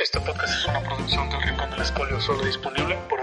Este podcast es una producción del Rincón del Escolio, solo disponible por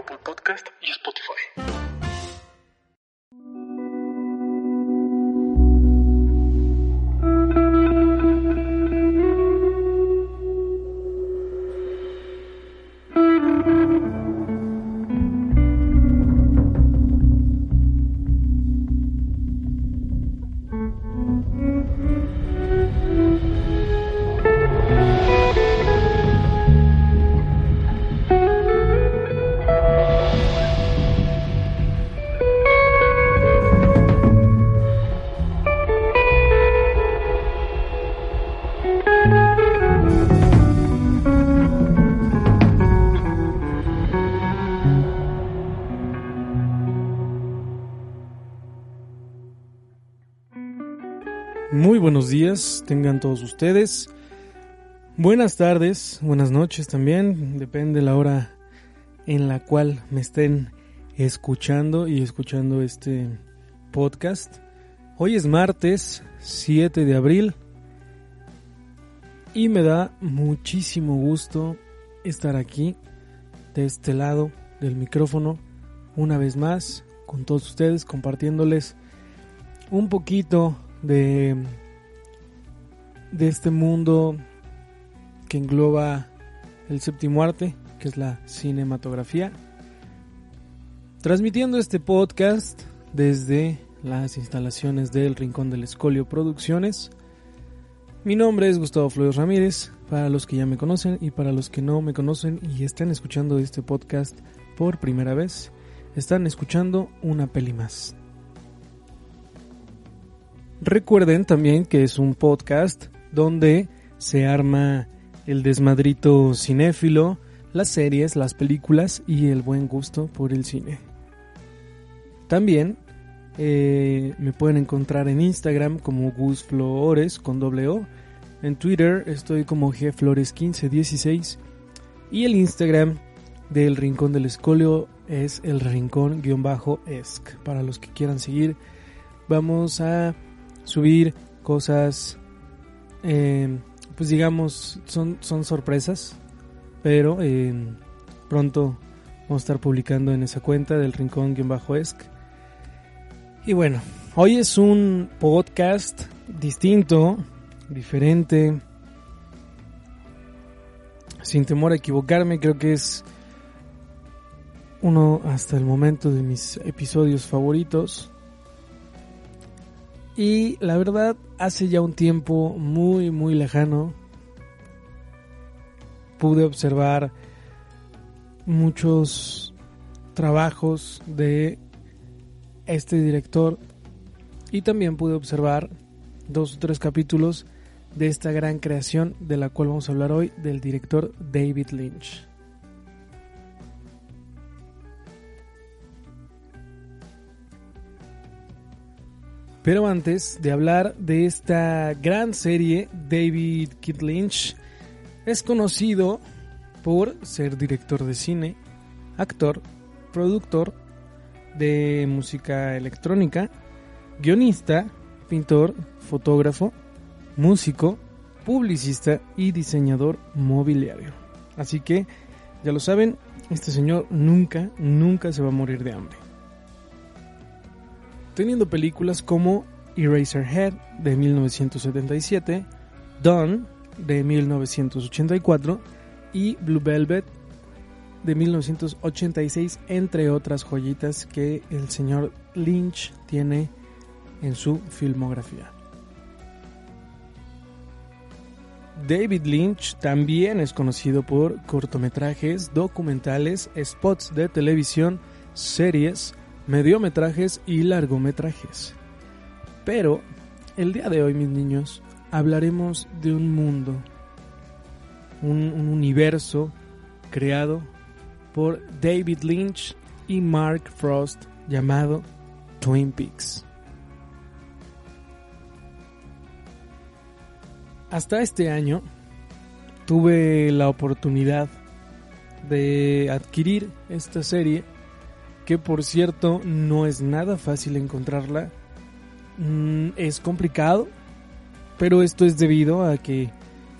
buenos días, tengan todos ustedes. Buenas tardes, buenas noches también, depende la hora en la cual me estén escuchando y escuchando este podcast. Hoy es martes 7 de abril y me da muchísimo gusto estar aquí de este lado del micrófono una vez más con todos ustedes compartiéndoles un poquito de, de este mundo que engloba el séptimo arte, que es la cinematografía. Transmitiendo este podcast desde las instalaciones del Rincón del Escolio Producciones. Mi nombre es Gustavo Flores Ramírez, para los que ya me conocen y para los que no me conocen y están escuchando este podcast por primera vez, están escuchando una peli más. Recuerden también que es un podcast donde se arma el desmadrito cinéfilo, las series, las películas y el buen gusto por el cine. También eh, me pueden encontrar en Instagram como Gus Flores con doble O. En Twitter estoy como gflores1516 y el Instagram del Rincón del Escolio es el rincón-esc. Para los que quieran seguir, vamos a subir cosas, eh, pues digamos, son, son sorpresas, pero eh, pronto vamos a estar publicando en esa cuenta del rincón-esc. Y bueno, hoy es un podcast distinto, diferente, sin temor a equivocarme, creo que es uno hasta el momento de mis episodios favoritos. Y la verdad, hace ya un tiempo muy, muy lejano, pude observar muchos trabajos de este director y también pude observar dos o tres capítulos de esta gran creación de la cual vamos a hablar hoy del director David Lynch. Pero antes de hablar de esta gran serie, David Kid Lynch es conocido por ser director de cine, actor, productor de música electrónica, guionista, pintor, fotógrafo, músico, publicista y diseñador mobiliario. Así que, ya lo saben, este señor nunca, nunca se va a morir de hambre teniendo películas como Eraserhead de 1977, Dawn de 1984 y Blue Velvet de 1986, entre otras joyitas que el señor Lynch tiene en su filmografía. David Lynch también es conocido por cortometrajes, documentales, spots de televisión, series, mediometrajes y largometrajes. Pero el día de hoy, mis niños, hablaremos de un mundo, un, universo creado por David Lynch y Mark Frost llamado Twin Peaks. Hasta este año tuve la oportunidad de adquirir esta serie que por cierto no es nada fácil encontrarla. Mm, es complicado, pero esto es debido a que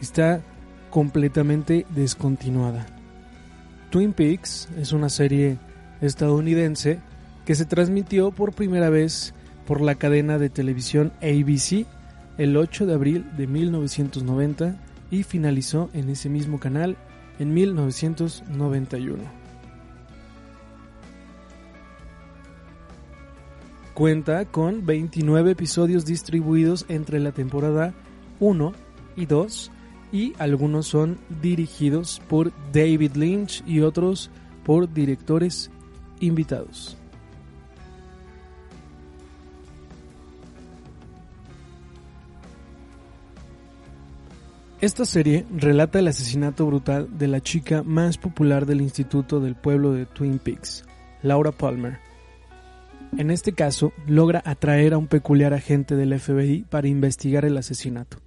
está completamente descontinuada. Twin Peaks es una serie estadounidense que se transmitió por primera vez por la cadena de televisión ABC el 8 de abril de 1990 y finalizó en ese mismo canal en 1991. Cuenta con 29 episodios distribuidos entre la temporada 1 y 2 y algunos son dirigidos por David Lynch y otros por directores invitados. Esta serie relata el asesinato brutal de la chica más popular del Instituto del Pueblo de Twin Peaks, Laura Palmer. En este caso, logra atraer a un peculiar agente del FBI para investigar el asesinato.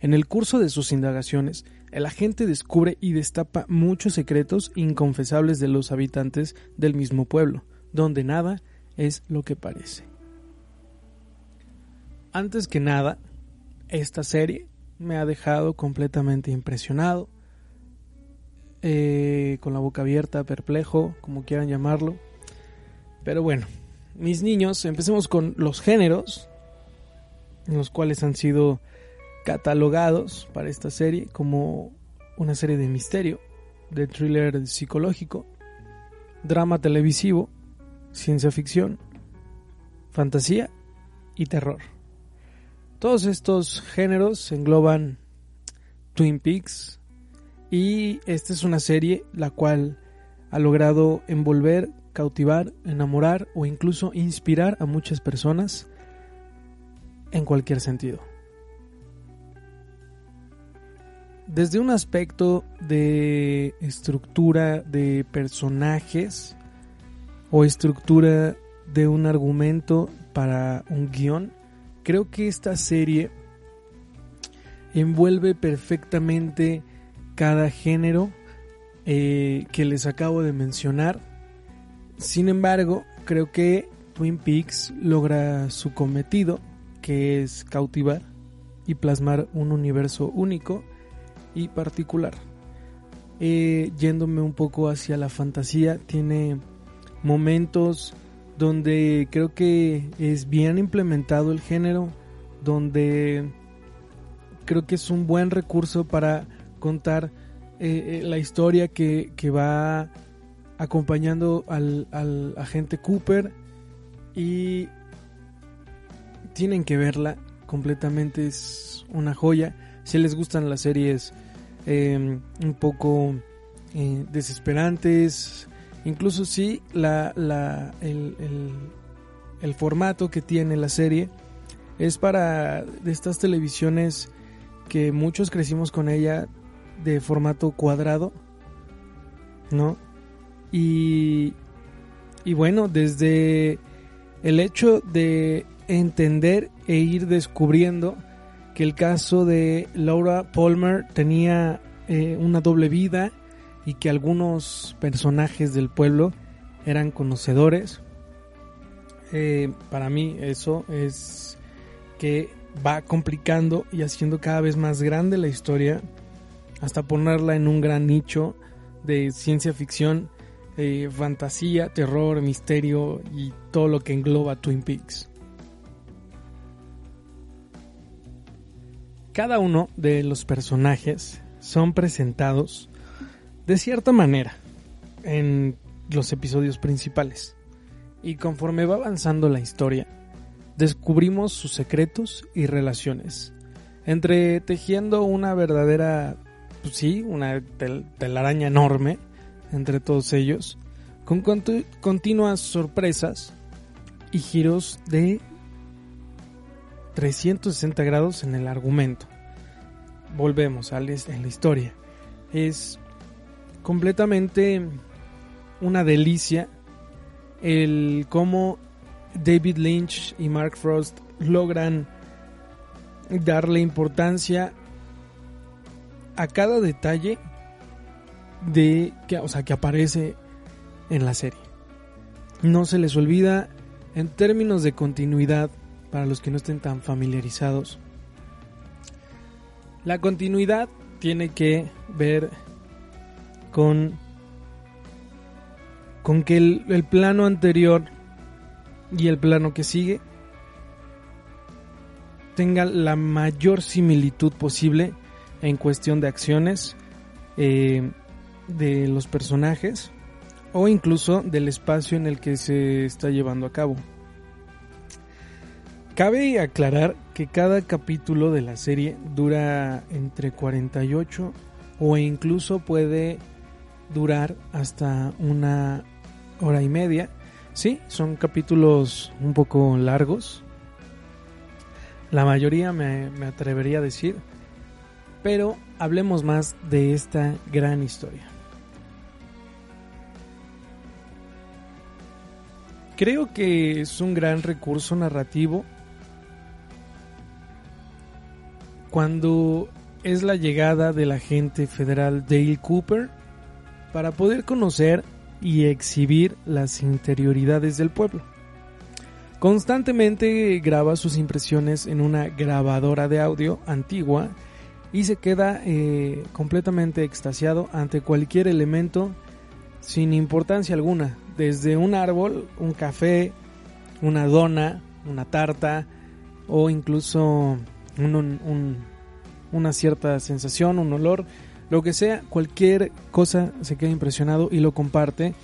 En el curso de sus indagaciones, el agente descubre y destapa muchos secretos inconfesables de los habitantes del mismo pueblo, donde nada es lo que parece. Antes que nada, esta serie me ha dejado completamente impresionado, eh, con la boca abierta, perplejo, como quieran llamarlo. Pero bueno, mis niños, empecemos con los géneros, los cuales han sido catalogados para esta serie como una serie de misterio, de thriller psicológico, drama televisivo, ciencia ficción, fantasía y terror. Todos estos géneros engloban Twin Peaks y esta es una serie la cual ha logrado envolver, cautivar, enamorar o incluso inspirar a muchas personas en cualquier sentido. Desde un aspecto de estructura de personajes o estructura de un argumento para un guion, creo que esta serie envuelve perfectamente cada género eh, que les acabo de mencionar. Sin embargo, creo que Twin Peaks logra su cometido, que es cautivar y plasmar un universo único y particular. Eh, yéndome un poco hacia la fantasía, tiene momentos donde creo que es bien implementado el género, donde creo que es un buen recurso para contar eh, eh, la historia que, va acompañando al, al, agente Cooper y tienen que verla completamente, es una joya. Si les gustan las series eh, un poco desesperantes, Incluso si la, la, el, el, formato que tiene la serie es para de estas televisiones que muchos crecimos con ella de formato cuadrado, ¿no? Y, y bueno, desde el hecho de entender e ir descubriendo que el caso de Laura Palmer tenía eh, una doble vida y que algunos personajes del pueblo eran conocedores. Eh, para mí eso es que va complicando y haciendo cada vez más grande la historia hasta ponerla en un gran nicho de ciencia ficción, eh, fantasía, terror, misterio y todo lo que engloba Twin Peaks. Cada uno de los personajes son presentados de cierta manera en los episodios principales. Y conforme va avanzando la historia, descubrimos sus secretos y relaciones, entre tejiendo una verdadera, pues sí, una telaraña enorme entre todos ellos, con continuas sorpresas y giros de 360 grados en el argumento. Volvemos a la historia. Es completamente una delicia el cómo David Lynch y Mark Frost logran darle importancia a cada detalle de que, o sea, que aparece en la serie. No se les olvida en términos de continuidad para los que no estén tan familiarizados. La continuidad tiene que ver con con que el, el plano anterior y el plano que sigue tenga la mayor similitud posible en cuestión de acciones eh, de los personajes o incluso del espacio en el que se está llevando a cabo. Cabe aclarar que cada capítulo de la serie dura entre 48 o incluso puede durar hasta una hora y media. Sí, son capítulos un poco largos. La mayoría me, me atrevería a decir. Pero hablemos más de esta gran historia. Creo que es un gran recurso narrativo cuando es la llegada del agente federal Dale Cooper para poder conocer y exhibir las interioridades del pueblo. Constantemente graba sus impresiones en una grabadora de audio antigua y se queda eh, completamente extasiado ante cualquier elemento sin importancia alguna, desde un árbol, un café, una dona, una tarta o incluso una cierta sensación, un olor, lo que sea, cualquier cosa se queda impresionado y lo comparte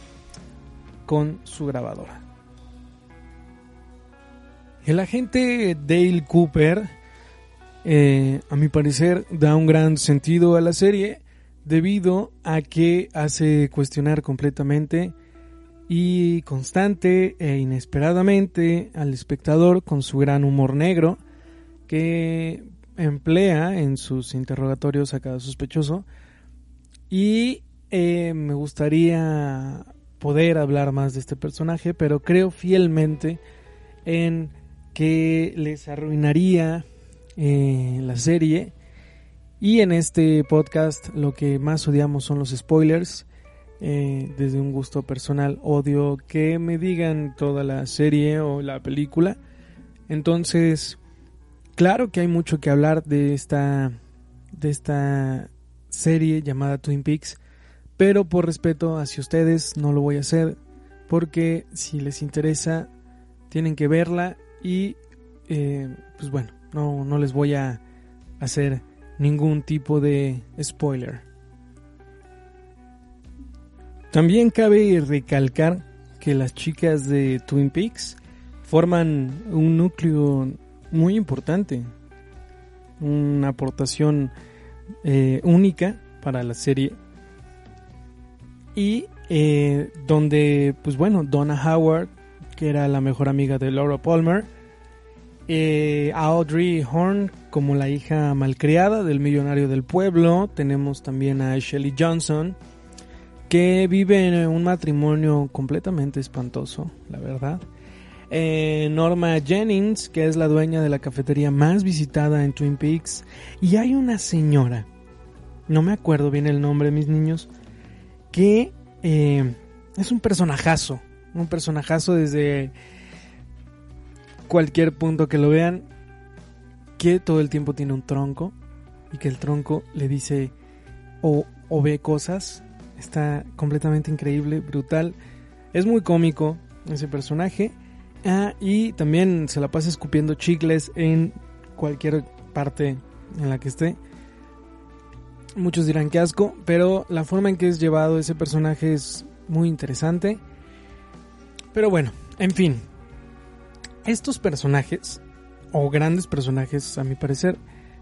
con su grabadora. El agente Dale Cooper, eh, a mi parecer, da un gran sentido a la serie debido a que hace cuestionar completamente y constante e inesperadamente al espectador con su gran humor negro que emplea en sus interrogatorios a cada sospechoso. Y eh, me gustaría poder hablar más de este personaje pero creo fielmente en que les arruinaría eh, la serie. Y en este podcast lo que más odiamos son los spoilers eh, desde un gusto personal odio que me digan toda la serie o la película. Entonces, claro que hay mucho que hablar de esta, de esta serie llamada Twin Peaks, pero por respeto hacia ustedes no lo voy a hacer porque si les interesa tienen que verla y eh, pues bueno, no, no les voy a hacer ningún tipo de spoiler. También cabe recalcar que las chicas de Twin Peaks forman un núcleo muy importante, una aportación eh, única para la serie. Y eh, donde pues bueno Donna Howard que era la mejor amiga de Laura Palmer eh, Audrey Horn como la hija malcriada del millonario del pueblo. Tenemos también a Shelley Johnson que vive en un matrimonio completamente espantoso, la verdad. Eh, Norma Jennings, que es la dueña de la cafetería más visitada en Twin Peaks. Y hay una señora, no me acuerdo bien el nombre, mis niños, que eh, es un personajazo, un personajazo desde cualquier punto que lo vean, que todo el tiempo tiene un tronco y que el tronco le dice o, o ve cosas Está completamente increíble, brutal. Es muy cómico ese personaje. Ah, y también se la pasa escupiendo chicles en cualquier parte en la que esté. Muchos dirán que asco, pero la forma en que es llevado ese personaje es muy interesante. Pero bueno, en fin. Estos personajes, o grandes personajes a mi parecer,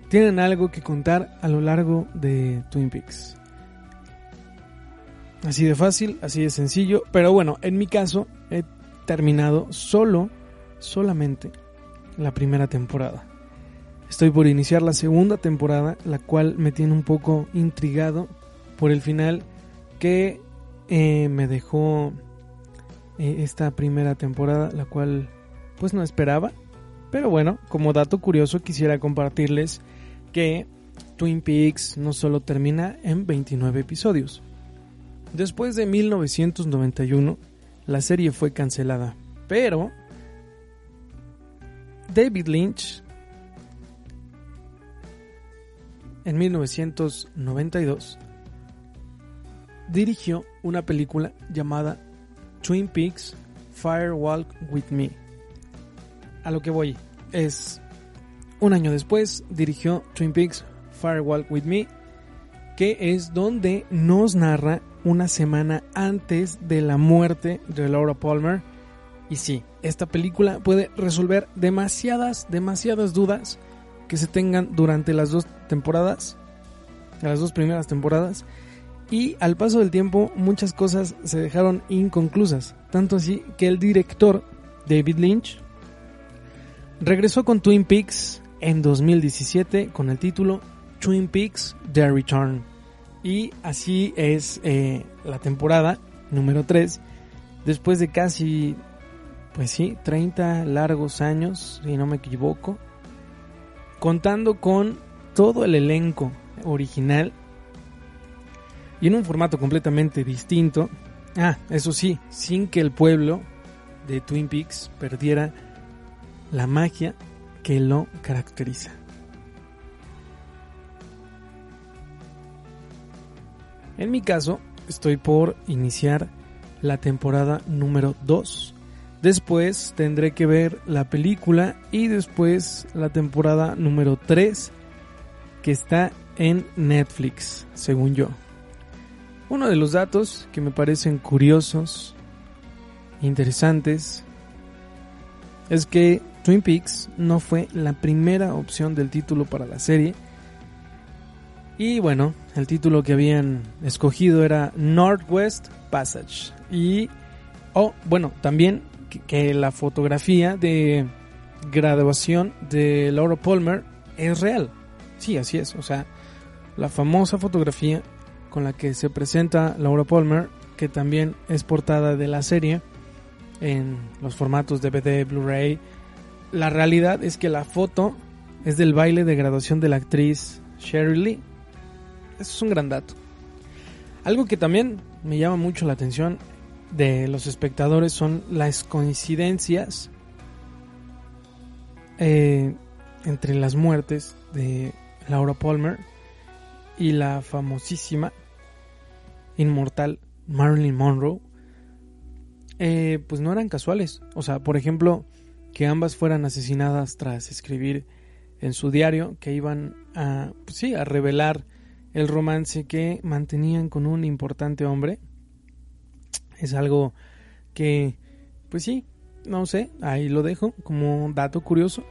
tienen algo que contar a lo largo de Twin Peaks. Así de fácil, así de sencillo. Pero bueno, en mi caso he terminado solo, solamente la primera temporada. Estoy por iniciar la segunda temporada, la cual me tiene un poco intrigado por el final que eh, me dejó eh, esta primera temporada, la cual pues no esperaba. Pero bueno, como dato curioso quisiera compartirles que Twin Peaks no solo termina en 29 episodios, Después de 1991, la serie fue cancelada, pero David Lynch en 1992, dirigió una película llamada Twin Peaks Firewalk with Me. A lo que voy es un año después dirigió Twin Peaks Firewalk with Me, que es donde nos narra una semana antes de la muerte de Laura Palmer. Y sí, esta película puede resolver demasiadas, demasiadas dudas que se tengan durante las dos temporadas, las dos primeras temporadas. Y al paso del tiempo muchas cosas se dejaron inconclusas. Tanto así que el director David Lynch regresó con Twin Peaks en 2017 con el título Twin Peaks The Return. Y así es eh, la temporada número 3. Después de casi, pues sí, 30 largos años, si no me equivoco. Contando con todo el elenco original. Y en un formato completamente distinto. Ah, eso sí, sin que el pueblo de Twin Peaks perdiera la magia que lo caracteriza. En mi caso, estoy por iniciar la temporada número 2. Después tendré que ver la película y después la temporada número 3 que está en Netflix, según yo. Uno de los datos que me parecen curiosos, interesantes, es que Twin Peaks no fue la primera opción del título para la serie, y bueno, el título que habían escogido era Northwest Passage. Y, oh, bueno, también que, la fotografía de graduación de Laura Palmer es real. Sí, así es. O sea, la famosa fotografía con la que se presenta Laura Palmer, que también es portada de la serie en los formatos DVD, Blu-ray. La realidad es que la foto es del baile de graduación de la actriz Sherry Lee es un gran dato. Algo que también me llama mucho la atención de los espectadores son las coincidencias eh, entre las muertes de Laura Palmer y la famosísima inmortal Marilyn Monroe. Eh, pues no eran casuales. O sea, por ejemplo, que ambas fueran asesinadas tras escribir en su diario que iban a, pues sí, a revelar el romance que mantenían con un importante hombre. Es algo que, pues sí, no sé, ahí lo dejo como dato curioso.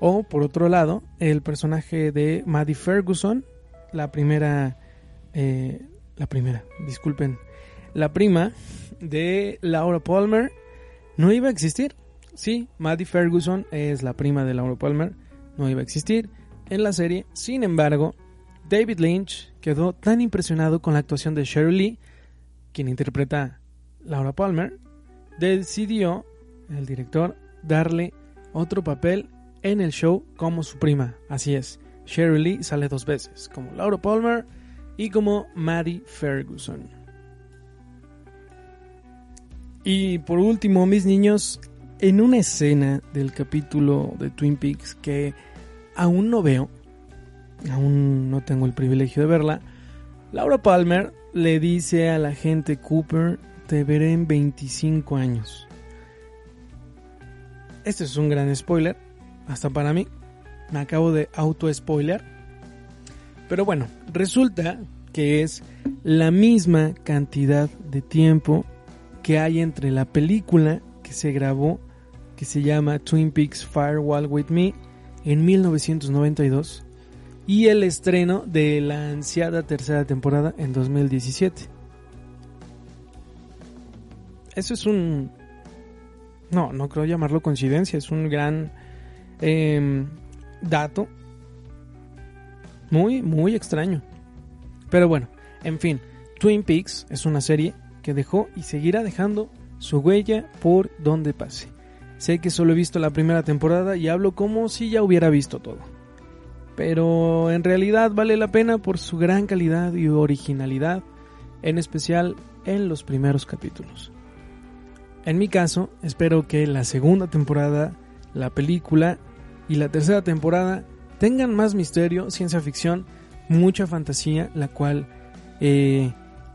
O por otro lado, el personaje de Maddie Ferguson, la primera, eh, la primera, disculpen, la prima de Laura Palmer, no iba a existir. Sí, Maddie Ferguson es la prima de Laura Palmer, no iba a existir en la serie. Sin embargo, David Lynch quedó tan impresionado con la actuación de Sheryl Lee, quien interpreta Laura Palmer, decidió el director darle otro papel en el show como su prima. Así es, Sheryl Lee sale dos veces, como Laura Palmer y como Maddie Ferguson. Y por último, mis niños, en una escena del capítulo de Twin Peaks que aún no veo, aún no tengo el privilegio de verla, Laura Palmer le dice a la gente Cooper, te veré en 25 años. Este es un gran spoiler, hasta para mí. Me acabo de auto-spoiler. Pero bueno, resulta que es la misma cantidad de tiempo que hay entre la película que se grabó, que se llama Twin Peaks Firewall with Me, en 1992, y el estreno de la ansiada tercera temporada en 2017. Eso es un... No, no creo llamarlo coincidencia, es un gran em, dato. Muy, muy extraño. Pero bueno, en fin, Twin Peaks es una serie que dejó y seguirá dejando su huella por donde pase. Sé que solo he visto la primera temporada y hablo como si ya hubiera visto todo pero en realidad vale la pena por su gran calidad y originalidad, en especial en los primeros capítulos. En mi caso, espero que la segunda temporada, la película y la tercera temporada tengan más misterio, ciencia ficción, mucha fantasía, la cual eh,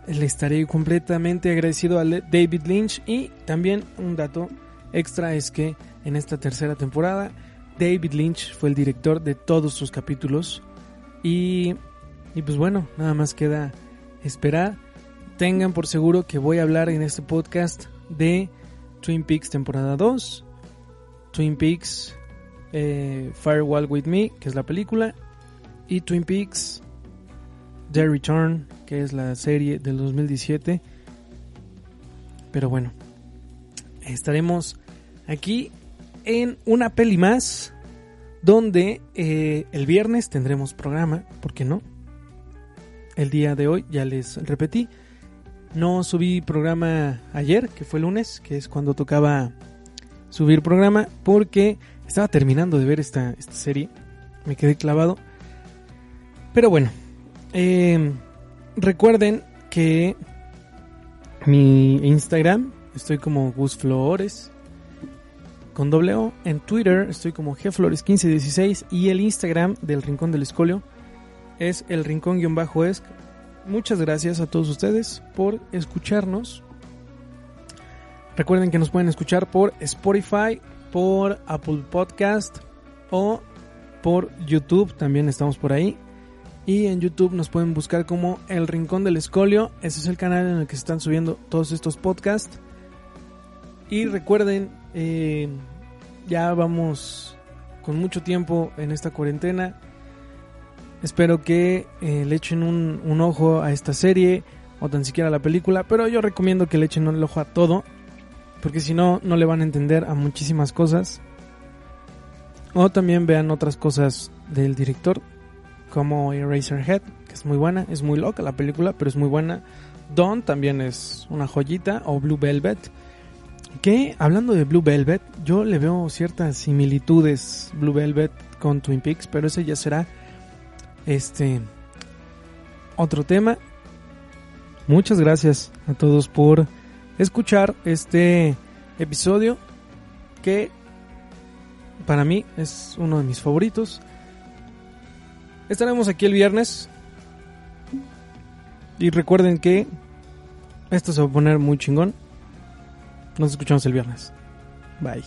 le estaré completamente agradecido a David Lynch. Y también un dato extra es que en esta tercera temporada David Lynch fue el director de todos sus capítulos. Y, y pues bueno, nada más queda esperar. Tengan por seguro que voy a hablar en este podcast de Twin Peaks temporada 2, Twin Peaks eh, Firewall With Me, que es la película, y Twin Peaks The Return, que es la serie del 2017. Pero bueno, estaremos aquí en una peli más, donde eh, el viernes tendremos programa, ¿por qué no? El día de hoy, ya les repetí, no subí programa ayer, que fue lunes, que es cuando tocaba subir programa, porque estaba terminando de ver esta, esta serie. Me quedé clavado. Pero bueno, em, recuerden que mi Instagram, estoy como Gus Flores con doble O. En Twitter estoy como gflores1516 y el Instagram del Rincón del Escolio es el rincón-esc. Muchas gracias a todos ustedes por escucharnos. Recuerden que nos pueden escuchar por Spotify, por Apple Podcast o por YouTube, también estamos por ahí. Y en YouTube nos pueden buscar como El Rincón del Escolio. Ese es el canal en el que se están subiendo todos estos podcasts. Y recuerden, eh, ya vamos con mucho tiempo en esta cuarentena. Espero que eh, le echen un, un ojo a esta serie o tan siquiera a la película. Pero yo recomiendo que le echen un ojo a todo porque si no, no le van a entender a muchísimas cosas. O también vean otras cosas del director, como Eraserhead, que es muy buena, es muy loca la película, pero es muy buena. Dawn también es una joyita, o Blue Velvet. Que hablando de Blue Velvet, yo le veo ciertas similitudes Blue Velvet con Twin Peaks, pero ese ya será este otro tema. Muchas gracias a todos por escuchar este episodio que para mí es uno de mis favoritos. Estaremos aquí el viernes. Y recuerden que esto se va a poner muy chingón. Nos escuchamos el viernes. Bye.